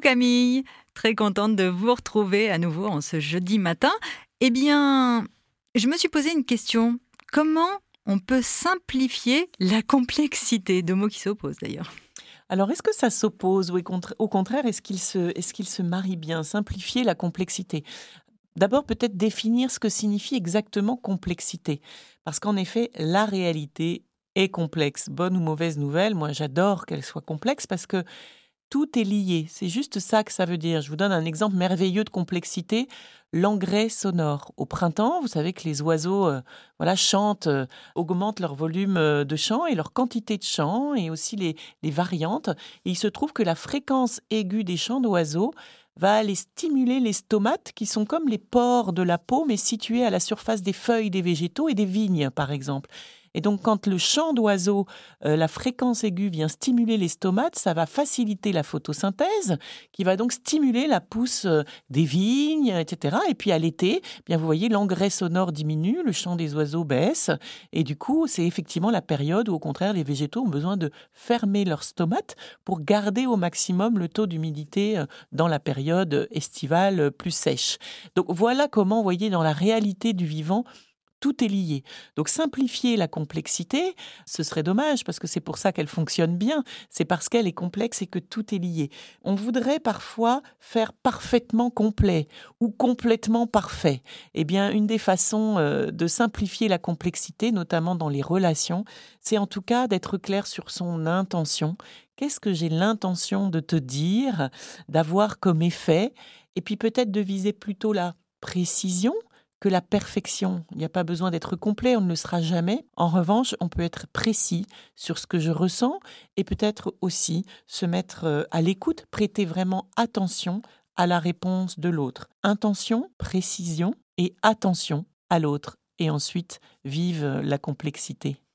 Camille, très contente de vous retrouver à nouveau en ce jeudi matin. Eh bien, je me suis posé une question. Comment on peut simplifier la complexité? Deux mots qui s'opposent d'ailleurs. Alors, est-ce que ça s'oppose ou au contraire, est-ce qu'il se, est se marie bien? Simplifier la complexité. D'abord, peut-être définir ce que signifie exactement complexité. Parce qu'en effet, la réalité est complexe. Bonne ou mauvaise nouvelle, moi j'adore qu'elle soit complexe parce que tout est lié. C'est juste ça que ça veut dire. Je vous donne un exemple merveilleux de complexité. L'engrais sonore. Au printemps, vous savez que les oiseaux euh, voilà, chantent, euh, augmentent leur volume euh, de chant et leur quantité de chant et aussi les, variantes. Il se trouve que la fréquence aiguë des chants d'oiseaux va aller stimuler les stomates qui sont comme les pores de la peau mais situés à la surface des feuilles des végétaux et des vignes par exemple. Et donc, quand le chant d'oiseau, euh, la fréquence aiguë vient stimuler les stomates, ça va faciliter la photosynthèse, qui va donc stimuler la pousse euh, des vignes, etc. Et puis à l'été, eh bien vous voyez, l'engrais sonore diminue, le chant des oiseaux baisse, et du coup, c'est effectivement la période où, au contraire, les végétaux ont besoin de fermer leurs stomates pour garder au maximum le taux d'humidité euh, dans la période estivale plus sèche. Donc voilà comment, vous voyez, dans la réalité du vivant, tout est lié. Donc simplifier la complexité, ce serait dommage parce que c'est pour ça qu'elle fonctionne bien, c'est parce qu'elle est complexe et que tout est lié. On voudrait parfois faire parfaitement complet ou complètement parfait. Eh bien, une des façons euh, de simplifier la complexité, notamment dans les relations, c'est en tout cas d'être clair sur son intention. Qu'est-ce que j'ai l'intention de te dire, d'avoir comme effet, et puis peut-être de viser plutôt la précision, que la perfection. Il n'y a pas besoin d'être complet, on ne le sera jamais. En revanche, on peut être précis sur ce que je ressens et peut-être aussi se mettre euh, à l'écoute, prêter vraiment attention à la réponse de l'autre. Intention, précision et attention à l'autre. Et ensuite, vive la complexité.